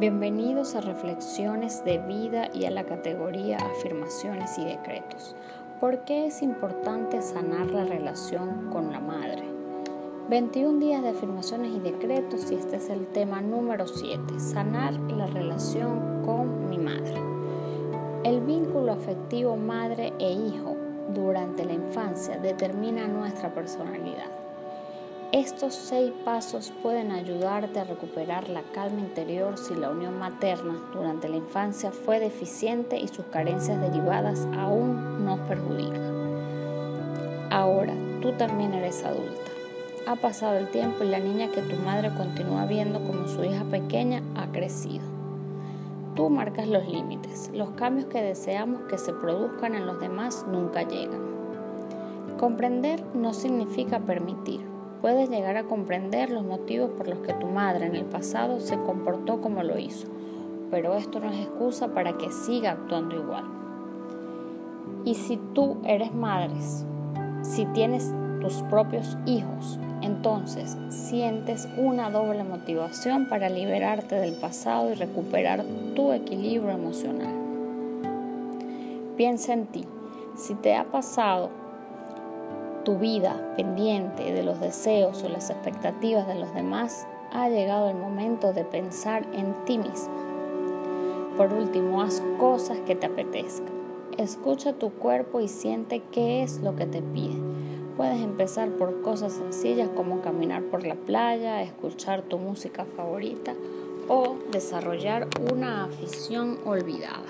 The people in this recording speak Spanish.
Bienvenidos a Reflexiones de Vida y a la categoría Afirmaciones y Decretos. ¿Por qué es importante sanar la relación con la madre? 21 días de afirmaciones y decretos y este es el tema número 7, sanar la relación con mi madre. El vínculo afectivo madre e hijo durante la infancia determina nuestra personalidad. Estos seis pasos pueden ayudarte a recuperar la calma interior si la unión materna durante la infancia fue deficiente y sus carencias derivadas aún nos perjudican. Ahora, tú también eres adulta. Ha pasado el tiempo y la niña que tu madre continúa viendo como su hija pequeña ha crecido. Tú marcas los límites. Los cambios que deseamos que se produzcan en los demás nunca llegan. Comprender no significa permitir puedes llegar a comprender los motivos por los que tu madre en el pasado se comportó como lo hizo, pero esto no es excusa para que siga actuando igual. Y si tú eres madre, si tienes tus propios hijos, entonces sientes una doble motivación para liberarte del pasado y recuperar tu equilibrio emocional. Piensa en ti. Si te ha pasado tu vida pendiente de los deseos o las expectativas de los demás, ha llegado el momento de pensar en ti mismo. Por último, haz cosas que te apetezcan. Escucha tu cuerpo y siente qué es lo que te pide. Puedes empezar por cosas sencillas como caminar por la playa, escuchar tu música favorita o desarrollar una afición olvidada.